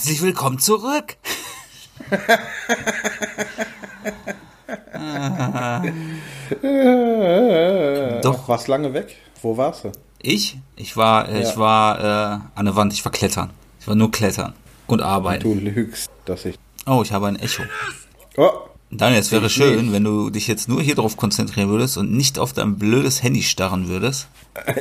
Herzlich willkommen zurück. Doch. Warst lange weg? Wo warst du? Ich? Ich war, äh, Ja. ich war äh, an der Wand, ich war klettern. Ich war nur klettern und arbeiten. Du lügst, dass ich. Oh, ich habe ein Echo. Oh, Daniel, es wäre Ich schön, nicht. wenn du dich jetzt nur hier drauf konzentrieren würdest und nicht auf dein blödes Handy starren würdest.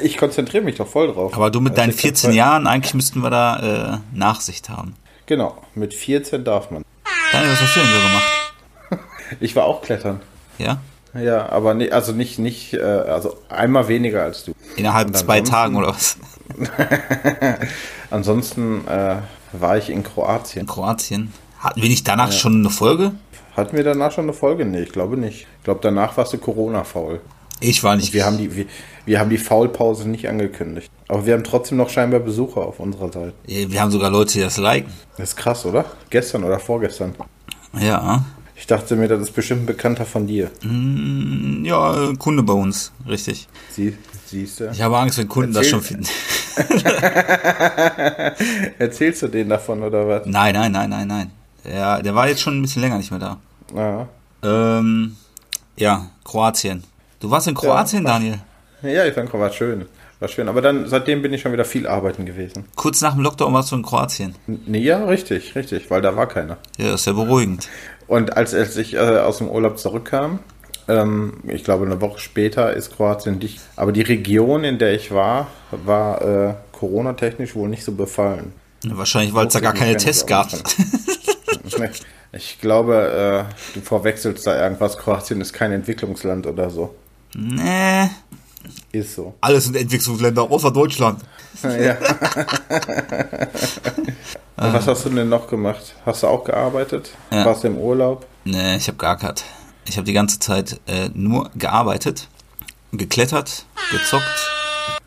ich konzentriere mich doch voll drauf. Aber du mit Also deinen ich hab 14 Zeit. Jahren, eigentlich müssten wir da äh, Nachsicht haben. Genau, mit 14 darf man. Daniel, was hast du denn so gemacht? Ich war auch klettern. Ja? Ja, aber nee, also nicht, nicht, äh, also einmal weniger als du. Innerhalb zwei Tagen oder was? Ansonsten äh, war ich in Kroatien. In Kroatien. Hatten wir nicht danach schon eine Folge? Hatten wir danach schon eine Folge? Nee, ich glaube nicht. Ich glaube, danach warst du Corona-faul. Ich war nicht. Wir haben die, wir, wir haben die Faulpause nicht angekündigt. Aber wir haben trotzdem noch scheinbar Besucher auf unserer Seite. Wir haben sogar Leute, die das liken. Das ist krass, oder? Gestern oder vorgestern. Ja. Ich dachte mir, das ist bestimmt ein Bekannter von dir. Mm, Ja, Kunde bei uns. Richtig. Sie, siehst du? Ich habe Angst, wenn Kunden das Erzähl- schon finden. Erzählst du denen davon oder was? Nein, nein, nein, nein, nein. Ja, der war jetzt schon ein bisschen länger nicht mehr da. Ja, Ähm, ja, Kroatien. Du warst in Kroatien, war- Daniel? ja ich fand, war schön. War schön. Aber dann, seitdem bin ich schon wieder viel arbeiten gewesen. Kurz nach dem Lockdown warst du in Kroatien. Nee, ja, richtig, richtig, weil da war keiner. Ja, ist ja beruhigend. Und als, als ich äh, aus dem Urlaub zurückkam, ähm, ich glaube eine Woche später ist Kroatien dicht. Aber die Region, in der ich war, war äh, Corona-technisch wohl nicht so befallen. Wahrscheinlich, weil es da gar keine Tests gab. Ich glaube, äh, du verwechselst da irgendwas. Kroatien ist kein Entwicklungsland oder so. nee. Ist so. Alles sind Entwicklungsländer, außer Deutschland. Ja. Und was hast du denn noch gemacht? Hast du auch gearbeitet? Ja. Warst du im Urlaub? Nee, ich habe geackert. Ich habe die ganze Zeit äh, nur gearbeitet, geklettert, gezockt.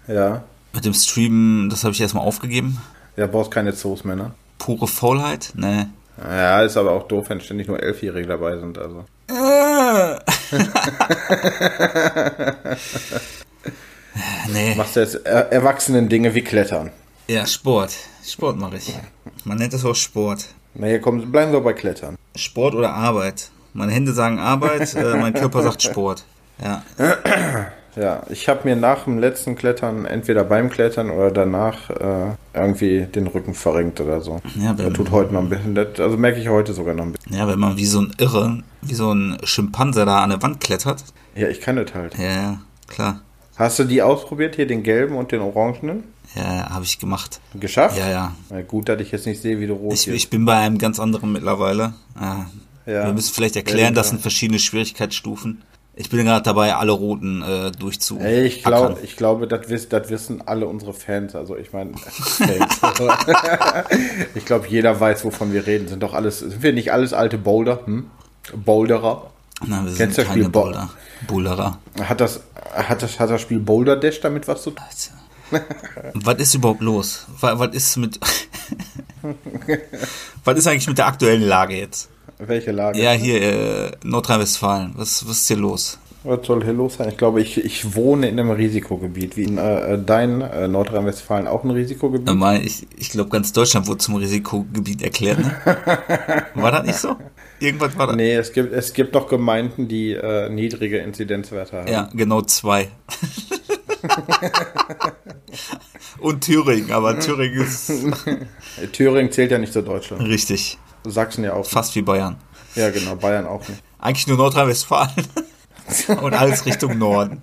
Ja. Mit dem Streamen, das habe ich erstmal aufgegeben. Ja, brauchst keine Zoos mehr, ne? Pure Faulheit? Nee. Ja, ist aber auch doof, wenn ständig nur Elfjährige dabei sind. Also. nee. Machst du jetzt er erwachsenen Dinge wie Klettern? Ja, Sport. Sport mache ich. Man nennt das auch Sport. Naja, komm, bleiben wir bei Klettern. Sport oder Arbeit. Meine Hände sagen Arbeit, äh, mein Körper sagt Sport. Ja. Ja, ich habe mir nach dem letzten Klettern, entweder beim Klettern oder danach, äh, irgendwie den Rücken verrenkt oder so. Ja, wenn, tut heute noch ein bisschen, das- also merke ich heute sogar noch ein bisschen. ja, wenn man wie so ein Irre, wie so ein Schimpanse da an der Wand klettert. Ja, ich kann das halt. Ja, ja, klar. Hast du die ausprobiert, hier den gelben und den orangenen? Ja, habe ich gemacht. Geschafft? Ja, ja. Na gut, dass ich jetzt nicht sehe, wie du rot Ich, ich bin bei einem ganz anderen mittlerweile. Ja. Ja. Wir müssen vielleicht erklären, das sind verschiedene Schwierigkeitsstufen. Ich bin gerade dabei, alle roten äh, durchzu. Ey, ich, glaub, ich glaube, das, wiss, wissen alle unsere Fans. Also ich meine, ich glaube, jeder weiß, wovon wir reden. Sind doch alles, sind wir nicht alles alte Boulder? Hm? Boulderer? Nein, wir sind Kennst das keine Spiel Bo- Boulder. Boulderer. Hat das, hat das, hat das Spiel Boulder Dash damit was zu tun? Was ist überhaupt los? Was, was ist mit. was ist eigentlich mit der aktuellen Lage jetzt? Welche Lage? Ja, hier, äh, Nordrhein-Westfalen. Was, was ist hier los? Was soll hier los sein? Ich glaube, ich, ich wohne in einem Risikogebiet. Wie in, äh, dein äh, Nordrhein-Westfalen auch ein Risikogebiet? Äh, mein, Ich, ich glaube, ganz Deutschland wurde zum Risikogebiet erklärt. Ne? War das nicht so? Irgendwas war das. Nee, es gibt, es gibt noch Gemeinden, die äh, niedrige Inzidenzwerte haben. Ja, genau zwei. Und Thüringen, aber Thüringen ist Thüringen zählt ja nicht zu Deutschland. richtig. Sachsen ja auch. Fast wie Bayern. Ja, genau. Bayern auch nicht. Eigentlich nur Nordrhein-Westfalen. Und alles Richtung Norden.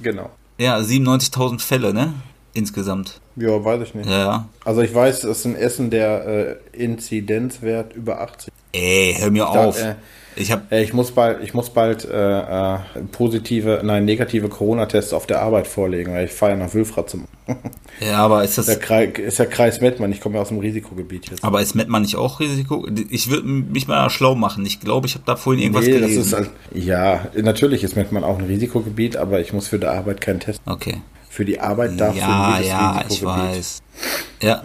Genau. Ja, 97.000 Fälle, ne? Insgesamt. Ja, weiß ich nicht. Ja. Also ich weiß, es ist in Essen der äh, Inzidenzwert über 80. Ey, hör mir auf. äh, Ich hab, Äh, ich muss bald, ich muss bald äh, äh, positive, nein, negative Corona-Tests auf der Arbeit vorlegen, weil ich fahre ja nach Wülfrath zum. ja, aber ist das, Der Kreis, ist der Kreis Mettmann, ich komme ja aus dem Risikogebiet jetzt. aber ist Mettmann nicht auch Risiko? Ich würde mich mal schlau machen. Ich glaube, ich habe da vorhin irgendwas Nee, das gelesen. ist, halt- ja, natürlich ist Mettmann auch ein Risikogebiet, aber ich muss für die Arbeit keinen Test. okay. Für die Arbeit darf Ja, jedes ja, ich weiß. Ja,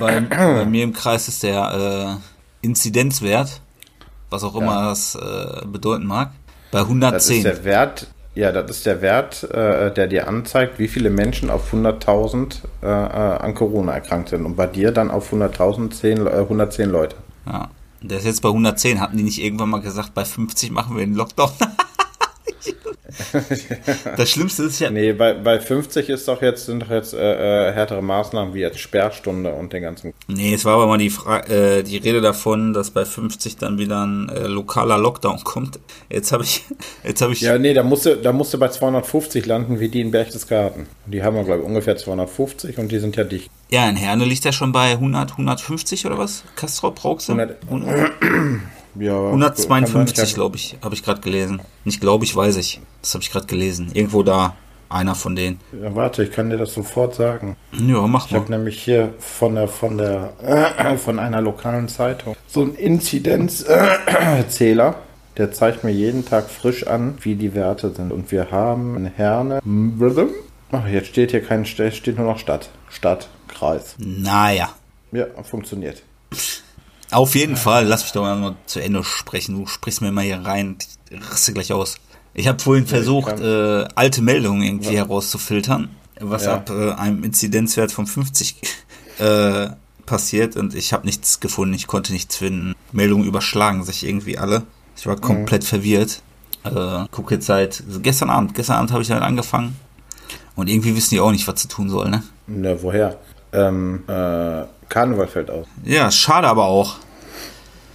bei, bei mir im Kreis ist der äh, Inzidenzwert, was auch immer das äh, bedeuten mag, bei Das ist 110. der Wert, Ja, das ist der Wert, äh, der dir anzeigt, wie viele Menschen auf 100.000 äh, äh, an Corona erkrankt sind. Und bei dir dann auf 100.000 10, äh, 110 Leute. Ja. Der ist jetzt bei 110. Hatten die nicht irgendwann mal gesagt, bei 50 machen wir den Lockdown? das Schlimmste ist ja. Nee, bei, bei 50 ist doch jetzt, sind doch jetzt äh, äh, härtere Maßnahmen wie jetzt Sperrstunde und den ganzen. Nee, es war aber mal die, Fra äh, die Rede davon, dass bei 50 dann wieder ein äh, lokaler Lockdown kommt. Jetzt habe ich. Jetzt habe ich. Ja, nee, da musste, da musste bei 250 landen wie die in Berchtesgaden. Die haben wir, glaube ich, ungefähr 250 und die sind ja dicht. Ja, in Herne liegt er schon bei 100, 150 oder was? Castro Brauxel? 100, 100, ja, 152, glaube ich, habe ich gerade gelesen. Nicht glaube ich, weiß ich. Das habe ich gerade gelesen. Irgendwo da, einer von denen. Ja, warte, ich kann dir das sofort sagen. Ja, mach Ich habe mal. nämlich hier von der von der äh, von einer lokalen Zeitung so einen Inzidenzzähler. Der zeigt mir jeden Tag frisch an, wie die Werte sind. Und wir haben in Herne. Ach, jetzt steht hier kein St- steht nur noch Stadt. Stadt, Kreis. Naja. Ja, funktioniert. Auf jeden Fall, lass mich doch mal zu Ende sprechen. Du sprichst mir mal hier rein. Ich raste gleich aus. Ich habe vorhin versucht, äh, alte Meldungen irgendwie herauszufiltern, was Ja. ab äh, einem Inzidenzwert von 50 äh, passiert und ich habe nichts gefunden, ich konnte nichts finden. Meldungen überschlagen sich irgendwie alle. Ich war komplett verwirrt. Äh, guck jetzt seit also gestern Abend, gestern Abend habe ich damit angefangen und irgendwie wissen die auch nicht, was zu tun soll, ne? Ne, woher? Ähm, äh, Karneval fällt aus. Ja, schade aber auch.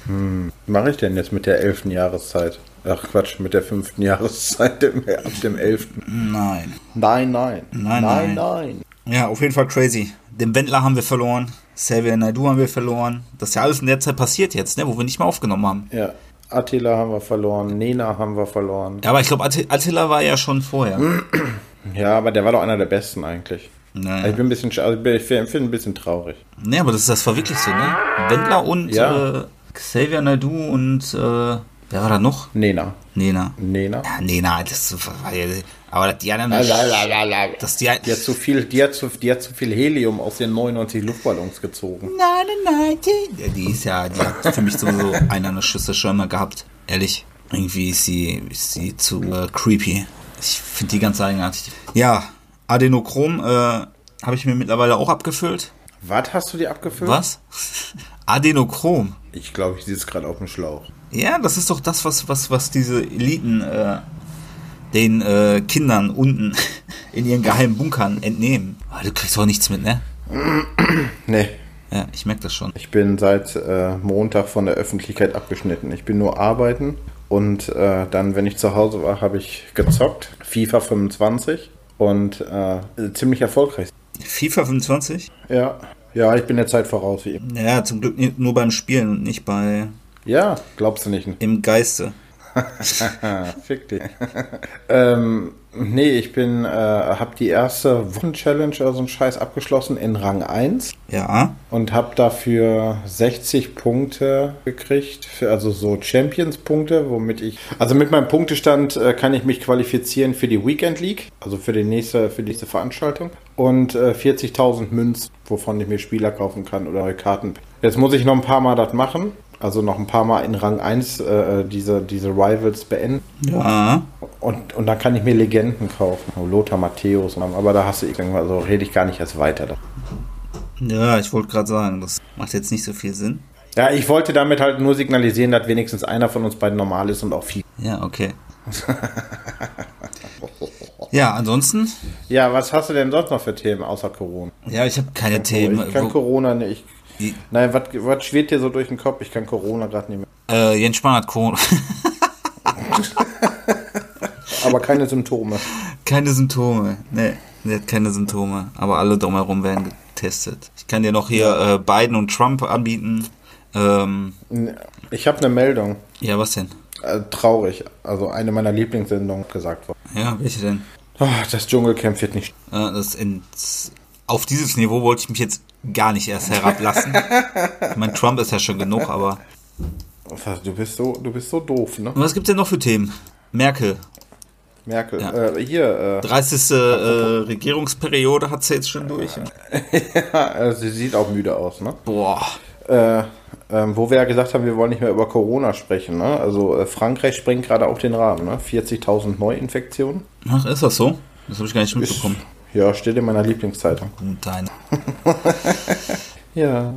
Was mache ich denn jetzt mit der elften Jahreszeit? Ach Quatsch, mit der fünften Jahreszeit ab dem elften. Nein. Nein, nein. Nein, nein. nein. Ja, auf jeden Fall crazy. Den Wendler haben wir verloren. Xavier Naidu haben wir verloren. Das ist ja alles in der Zeit passiert jetzt, ne, wo wir nicht mehr aufgenommen haben. Ja. Attila haben wir verloren, Nena haben wir verloren. Ja, aber ich glaube, Atti- Attila war ja schon vorher. Ja, aber der war doch einer der besten eigentlich. Also Ich bin ein bisschen, sch- also ich finde ein bisschen traurig. nee, aber das, das war wirklich so, ne? Wendler und Ja. äh, Xavier Naidu und äh, wer war da noch? Nena. Nena. Nena. Ja, Nena, das war ja. Aber die anderen. Das die, Die hat zu viel, die hat zu, die hat zu viel Helium aus den 99 Luftballons gezogen. Nein, nein, nein. Die ist ja, die hat für mich sowieso eine an der Schüssel schon immer gehabt. Ehrlich. Irgendwie ist sie, ist sie zu äh, creepy. Ich finde die ganz eigenartig. Ja, Adenochrom äh, habe ich mir mittlerweile auch abgefüllt. Was hast du dir abgefüllt? Was? Adenochrom. Ich glaube, ich sitze gerade auf dem Schlauch. Ja, das ist doch das, was, was, was diese Eliten äh, den äh, Kindern unten in ihren geheimen Bunkern entnehmen. Aber du kriegst auch nichts mit, ne? Nee. Ja, ich merke das schon. Ich bin seit äh, Montag von der Öffentlichkeit abgeschnitten. Ich bin nur arbeiten und äh, dann, wenn ich zu Hause war, habe ich gezockt. FIFA 25 und äh, ziemlich erfolgreich. FIFA 25? Ja. Ja, ich bin der Zeit voraus wie immer. Ja, zum Glück nur beim Spielen und nicht bei Ja, glaubst du nicht? im Geiste. Fick dich. ähm, nee, ich bin, äh, hab die erste Wochenchallenge oder so einen Scheiß abgeschlossen in Rang 1 Ja. und hab dafür 60 Punkte gekriegt, für, also so Champions-Punkte, womit ich, also mit meinem Punktestand äh, kann ich mich qualifizieren für die Weekend League, also für die nächste, für die nächste Veranstaltung und äh, 40.000 Münz, wovon ich mir Spieler kaufen kann oder Karten. Jetzt muss ich noch ein paar Mal das machen. Also noch ein paar Mal in Rang 1 äh, diese, diese Rivals beenden. Ja. Und, und dann kann ich mir Legenden kaufen. Lothar Matthäus. Aber da hast du irgendwann, also rede ich gar nicht erst weiter. Ja, ich wollte gerade sagen, das macht jetzt nicht so viel Sinn. Ja, ich wollte damit halt nur signalisieren, dass wenigstens einer von uns beiden normal ist und auch viel. Ja, okay. ja, ansonsten, Ja, was hast du denn sonst noch für Themen außer Corona? ja, ich habe keine Themen. ich kann Corona nicht. Die- Nein, was, was schwebt dir so durch den Kopf? Ich kann Corona gerade nicht mehr. Äh, Jens Spahn hat Corona. Aber keine Symptome. keine Symptome. Nee, der hat keine Symptome. Aber alle drumherum werden getestet. Ich kann dir noch hier äh, Biden und Trump anbieten. Ähm, Ich habe eine Meldung. ja, was denn? Äh, traurig. Also eine meiner Lieblingssendungen gesagt worden. Ja, welche denn? Oh, das Dschungelcamp wird nicht. Äh, das ins, auf dieses Niveau wollte ich mich jetzt gar nicht erst herablassen. ich meine, Trump ist ja schon genug, aber. Du bist so, du bist so doof, ne? Und was gibt's denn noch für Themen? Merkel. Merkel. Ja. Äh, hier, 30. Äh, Regierungsperiode hat sie jetzt schon durch. äh, ja, äh, sie sieht auch müde aus, ne? Boah. Äh, Ähm, wo wir ja gesagt haben, wir wollen nicht mehr über Corona sprechen. Ne? Also äh, Frankreich sprengt gerade auch den Rahmen. Ne? 40.000 Neuinfektionen. Ach, ist das so? Das habe ich gar nicht mitbekommen. Ja, steht in meiner Lieblingszeitung. Gut, dein. Ja.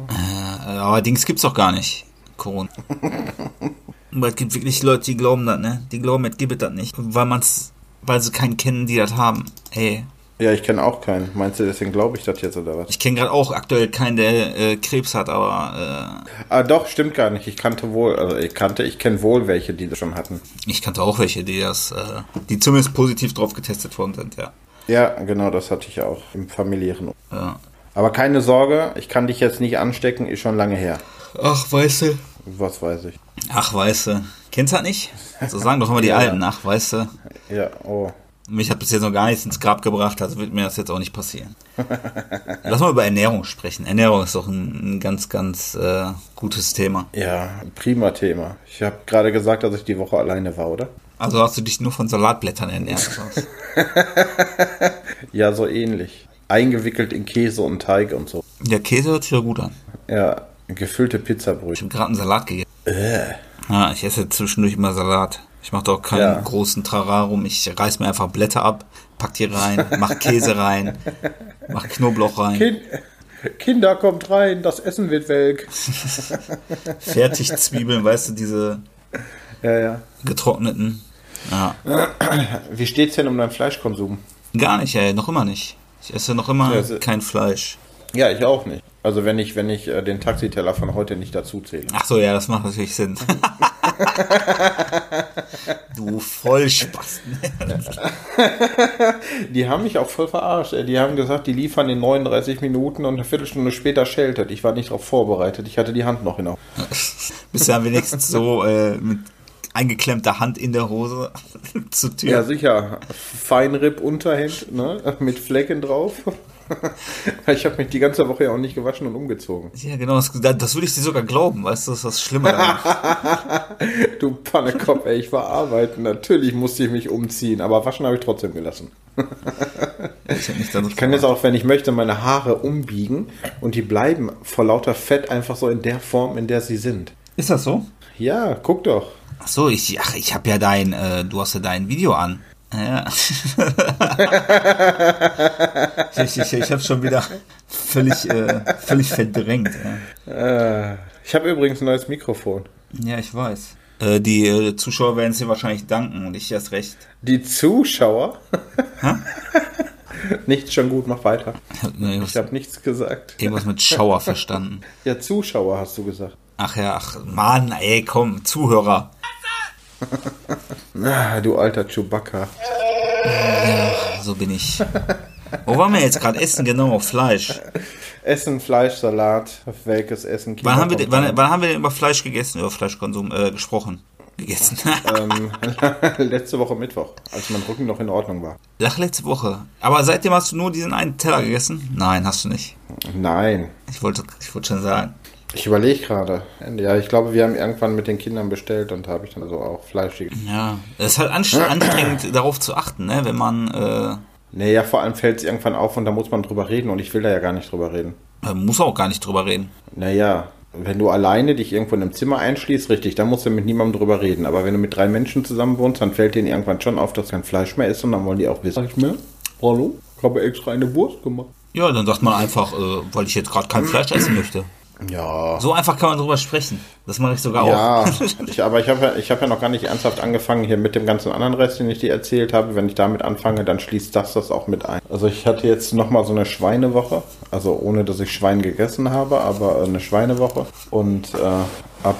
Äh, aber Dings gibt's doch gar nicht. Corona. Aber es gibt wirklich Leute, die glauben das, ne? Die glauben, es gibt das nicht. Weil man's, weil sie keinen kennen, die das haben. Ey. Ja, ich kenne auch keinen. Meinst du, deswegen glaube ich das jetzt oder was? Ich kenne gerade auch aktuell keinen, der äh, Krebs hat, aber Ah, doch, stimmt gar nicht. Ich kannte wohl, also ich kannte, ich kenne wohl welche, die das schon hatten. äh, ich kannte auch welche, die das, äh, die zumindest positiv drauf getestet worden sind, ja. Ja, genau, das hatte ich auch im familiären. ja. Aber keine Sorge, ich kann dich jetzt nicht anstecken, ist schon lange her. Ach, weißt du. Was weiß ich. Ach, weißt du. Kennst du das nicht? So sagen doch immer die Ja. Alten. Ach, weißt du. Ja, oh. Mich hat bis jetzt noch gar nichts ins Grab gebracht, also wird mir das jetzt auch nicht passieren. Lass mal über Ernährung sprechen. Ernährung ist doch ein, ein ganz, ganz äh, gutes Thema. Ja, prima Thema. Ich habe gerade gesagt, dass ich die Woche alleine war, oder? Also hast du dich nur von Salatblättern ernährt. Ja, so ähnlich. Eingewickelt in Käse und Teig und so. Der Käse hört sich ja gut an. Ja, gefüllte Ich Pizzabrötchen. habe gerade einen Salat gegessen. Ja, ich esse zwischendurch immer Salat. Ich mache doch keinen Ja. großen Trararum. Ich reiß mir einfach Blätter ab, pack die rein, mach Käse rein, mach Knoblauch rein. Kind, Kinder, kommt rein, das Essen wird welk. Fertigzwiebeln, weißt du, diese Ja, ja. getrockneten. Ja, Wie steht's denn um deinen Fleischkonsum? gar nicht, ey, noch immer nicht. Ich esse noch immer Ja, es- kein Fleisch. Ja, ich auch nicht. Also wenn ich, wenn ich äh, den Taxiteller von heute nicht dazu zähle. Ach so, ja, das macht natürlich Sinn. du Vollspasten. Die haben mich auch voll verarscht. Die haben gesagt, die liefern in 39 Minuten und eine Viertelstunde später scheltet. Ich war nicht darauf vorbereitet. Ich hatte die Hand noch in der Bist ja wenigstens so äh, mit eingeklemmter Hand in der Hose zur Tür. Ja, sicher. Feinripp-Unterhemd, ne? Mit Flecken drauf. Ich habe mich die ganze Woche ja auch nicht gewaschen und umgezogen. Ja, genau, das, das würde ich dir sogar glauben, weißt du, das ist das Schlimme. Du Pannekopf, ey, ich war arbeiten. Natürlich musste ich mich umziehen, aber waschen habe ich trotzdem gelassen. Ich, Ich kann jetzt auch, wenn ich möchte, meine Haare umbiegen und die bleiben vor lauter Fett einfach so in der Form, in der sie sind. Ist das so? Ja, guck doch. Ach so, ich, ach, ich habe ja dein, äh, du hast ja dein Video an. Ja. ich ich, ich habe schon wieder völlig, äh, völlig verdrängt. Ja, Äh, ich habe übrigens ein neues Mikrofon. ja ich weiß. Äh, die äh, Zuschauer werden es dir wahrscheinlich danken und ich erst recht. Die Zuschauer? Nichts schon gut, mach weiter. Nee, Ich habe nichts gesagt. Irgendwas mit Schauer verstanden. Ja, Zuschauer hast du gesagt. Ach ja, ach, Mann, ey, komm, Zuhörer. Ah, du alter Chewbacca. So bin ich. Wo waren wir jetzt gerade? Essen, genau, Fleisch. Essen, Fleisch, Salat, welches Essen? Wann haben, wir, wann, wann haben wir denn über Fleisch gegessen, über Fleischkonsum äh, gesprochen? Gegessen. ähm, letzte Woche Mittwoch, als mein Rücken noch in Ordnung war. Ach, letzte Woche. Aber seitdem hast du nur diesen einen Teller gegessen? Nein, hast du nicht. Nein, Ich wollte, ich wollte schon sagen. Ich überlege gerade. Ja, ich glaube, wir haben irgendwann mit den Kindern bestellt und habe ich dann also auch Fleisch gegessen. Ja, es ist halt anst- anstrengend, darauf zu achten, ne? Wenn man, äh, Naja, vor allem fällt es irgendwann auf und da muss man drüber reden und ich will da ja gar nicht drüber reden. man muss auch gar nicht drüber reden. Naja, wenn du alleine dich irgendwo in einem Zimmer einschließt, richtig, dann musst du mit niemandem drüber reden. Aber wenn du mit drei Menschen zusammen wohnst, dann fällt denen irgendwann schon auf, dass kein Fleisch mehr ist und dann wollen die auch wissen. Sag ich mir, hallo, ich habe extra eine Wurst gemacht. Ja, dann sagt man einfach, äh, weil ich jetzt gerade kein Fleisch essen möchte. Ja. So einfach kann man drüber sprechen. Das mache ich sogar Ja, auch. ich, aber ich habe ja, ich hab ja noch gar nicht ernsthaft angefangen hier mit dem ganzen anderen Rest, den ich dir erzählt habe. Wenn ich damit anfange, dann schließt das das auch mit ein. Also ich hatte jetzt nochmal so eine Schweinewoche, also ohne dass ich Schwein gegessen habe, aber eine Schweinewoche. Und äh, ab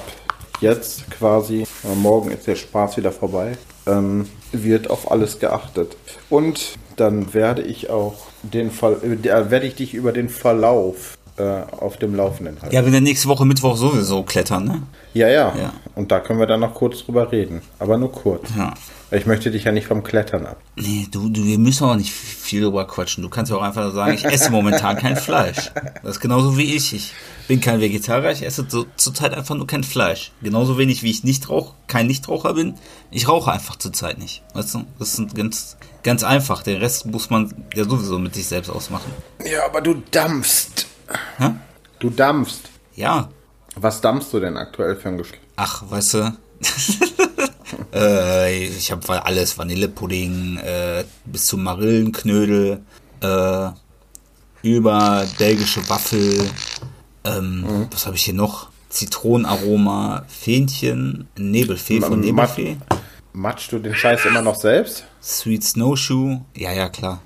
jetzt quasi, äh, morgen ist der Spaß wieder vorbei, ähm, wird auf alles geachtet. Und dann werde ich auch den Fall, äh, werde ich dich über den Verlauf äh, auf dem Laufenden halten. Ja, wir werden nächste Woche Mittwoch sowieso klettern, ne? Ja, ja, Ja. Und da können wir dann noch kurz drüber reden. Aber nur kurz. Ja. Ich möchte dich ja nicht vom Klettern ab. Nee, du, du, wir müssen auch nicht viel drüber quatschen. Du kannst ja auch einfach sagen, ich esse momentan kein Fleisch. Das ist genauso wie ich. Ich bin kein Vegetarier, ich esse so, zurzeit einfach nur kein Fleisch. Genauso wenig wie ich nicht rauch, kein Nichtraucher bin. Ich rauche einfach zurzeit nicht. Weißt du? Das ist ganz, ganz einfach. Den Rest muss man ja sowieso mit sich selbst ausmachen. Ja, aber du dampfst. Hä? Du dampfst. Ja. Was dampfst du denn aktuell für ein Geschmack? Ach, weißt du, äh, ich habe alles, Vanillepudding, äh, bis zum Marillenknödel, äh, über belgische Waffel, ähm, Mhm. was habe ich hier noch? Zitronenaroma, Fähnchen, Nebelfee von Nebelfee, Matschst du den Scheiß immer noch selbst? Sweet Snowshoe, ja, ja, klar.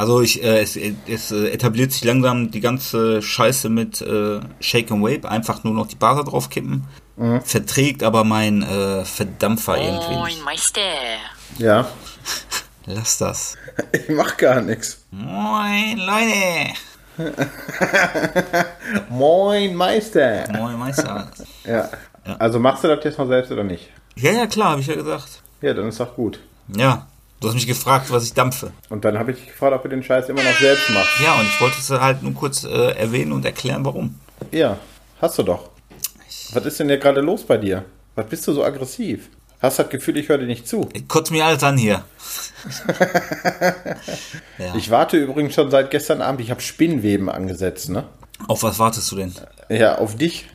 Also ich, äh, es, es äh, etabliert sich langsam die ganze Scheiße mit äh, Shake and Wave, einfach nur noch die Base draufkippen. Mhm. Verträgt aber mein äh, Verdampfer irgendwie Moin. Meister. Ja. Lass das. Ich mach gar nichts. Moin, Leute. Moin, Meister. Moin, Meister. Ja. Also machst du das jetzt mal selbst oder nicht? Ja, ja, klar, habe ich ja gesagt. Ja, dann ist doch gut. Ja, du hast mich gefragt, was ich dampfe. Und dann habe ich gefragt, ob du den Scheiß immer noch selbst machst. Ja, und ich wollte es halt nur kurz äh, erwähnen und erklären, warum. Ja, hast du doch. Was ist denn hier gerade los bei dir? Was bist du so aggressiv? Hast das Gefühl, ich höre dir nicht zu. Ich kotze mir alles an hier. ja. Ich warte übrigens schon seit gestern Abend. Ich habe Spinnweben angesetzt, ne? Auf was wartest du denn? Ja, auf dich.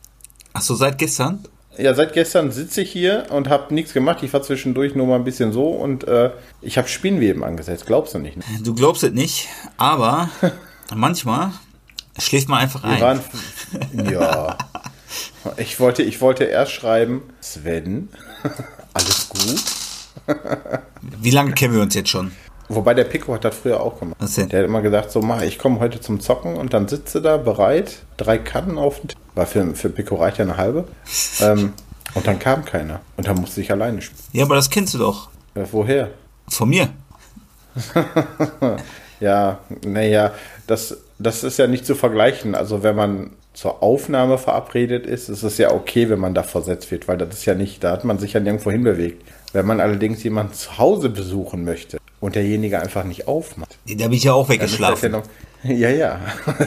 Ach so, seit gestern? Ja, seit gestern sitze ich hier und habe nichts gemacht. Ich war zwischendurch nur mal ein bisschen so und äh, ich habe Spinnweben angesetzt. Glaubst du nicht? Ne? Du glaubst es nicht, aber manchmal schläft man einfach Wir ein. waren, ja. Ich wollte, ich wollte erst schreiben, Sven, alles gut? Wie lange kennen wir uns jetzt schon? Wobei der Pico hat das früher auch gemacht. Was denn? Der hat immer gesagt, so mach, ich komme heute zum Zocken und dann sitze da bereit, drei Kannen auf den Tisch. Weil für, für Pico reicht ja eine halbe. ähm, und dann kam keiner. Und dann musste ich alleine spielen. Ja, aber das kennst du doch. Äh, woher? Von mir. Ja, naja, das, das ist ja nicht zu vergleichen. Also wenn man zur Aufnahme verabredet ist, ist es ja okay, wenn man da versetzt wird, weil das ist ja nicht, da hat man sich ja nirgendwo hinbewegt. Wenn man allerdings jemanden zu Hause besuchen möchte und derjenige einfach nicht aufmacht, Da bin ich ja auch das ja weggeschlafen. noch. Ja, ja.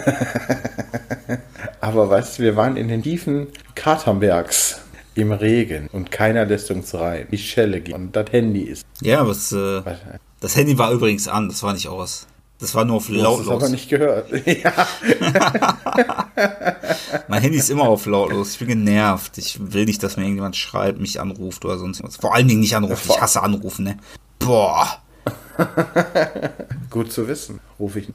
Aber weißt du, wir waren in den tiefen Katernbergs im Regen und keiner lässt uns rein. Die Schelle geht und das Handy ist. Ja, was, äh, das Handy war übrigens an, das war nicht aus. Das war nur auf hast es aber lautlos. nicht gehört. Ja. Mein Handy ist immer auf lautlos. Ich bin genervt. Ich will nicht, dass mir irgendjemand schreibt, mich anruft oder sonst was. Vor allen Dingen nicht anrufen. Ich hasse anrufen, ne? Boah. Gut zu wissen, rufe ich.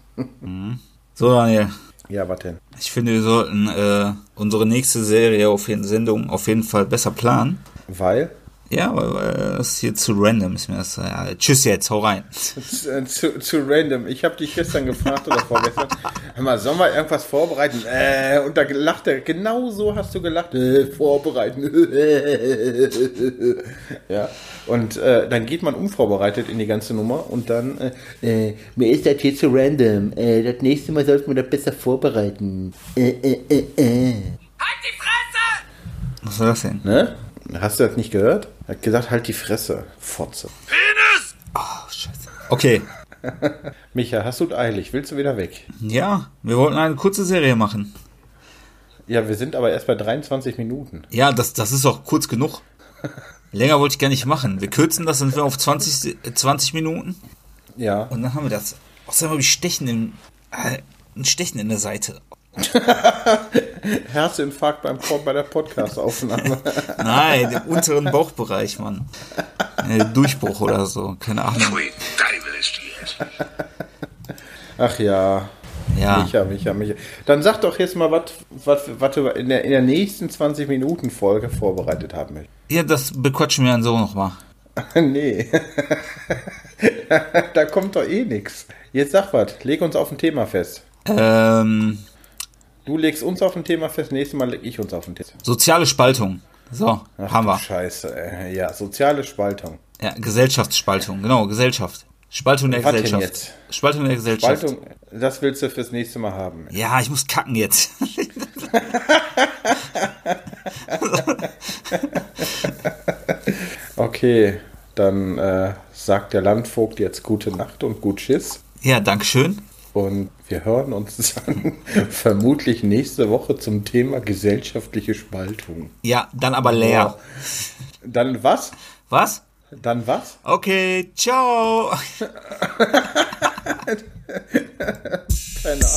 So, Daniel. Ja, was denn? Ich finde, wir sollten äh, unsere nächste Serie auf jeden Sendung auf jeden Fall besser planen. Weil? Ja, weil das hier zu random ist mir das. Ja, tschüss jetzt, hau rein. Zu, zu, zu random. Ich habe dich gestern gefragt oder vorgestern. Hör mal, sollen wir irgendwas vorbereiten? Äh, und da lacht er. Genau so hast du gelacht. Äh, vorbereiten. ja. Und äh, dann geht man unvorbereitet in die ganze Nummer und dann. Äh, äh, mir ist das hier zu random. Äh, das nächste Mal sollten wir das besser vorbereiten. Äh, äh, äh, äh. Was war das denn? Ne? Hast du das nicht gehört? Er hat gesagt, halt die Fresse. Fotze. Oh, scheiße. Okay. Micha, hast du es eilig? Willst du wieder weg? Ja, wir wollten eine kurze Serie machen. Ja, wir sind aber erst bei 23 Minuten. Ja, das, das ist auch kurz genug. Länger wollte ich gar nicht machen. Wir kürzen das, dann sind wir auf 20, äh, 20 Minuten. Ja. Und dann haben wir das. Außerdem habe ich Stechen im, äh, ein Stechen in der Seite. Herzinfarkt beim, bei der Podcast-Aufnahme. Nein, im unteren Bauchbereich, Mann. Äh, Durchbruch oder so, keine Ahnung. Fui Teufel ist. Ach ja. Ja, Micha, Micha, Micha. Dann sag doch jetzt mal, was was du in der, in der nächsten 20 Minuten Folge vorbereitet haben möchtest. ja das bequatschen wir dann so nochmal. nee. da kommt doch eh nix. Jetzt sag was. Leg uns auf ein Thema fest. Ähm, Du legst uns auf ein Thema fest, nächstes Mal leg ich uns auf ein Thema. soziale Spaltung. So, Ach, haben wir. Scheiße. Ey. Ja, soziale Spaltung. Ja, Gesellschaftsspaltung, genau, Gesellschaft. Spaltung der Was Gesellschaft. jetzt? Spaltung der Gesellschaft. Spaltung, das willst du fürs nächste Mal haben. Ja, ich muss kacken jetzt. Okay, dann äh, sagt der Landvogt jetzt gute Nacht und gut Schiss. ja, Dankeschön. Und wir hören uns dann vermutlich nächste Woche zum Thema gesellschaftliche Spaltung. Ja, dann aber leer. Dann was? Was? Dann was? Okay, ciao. Penner.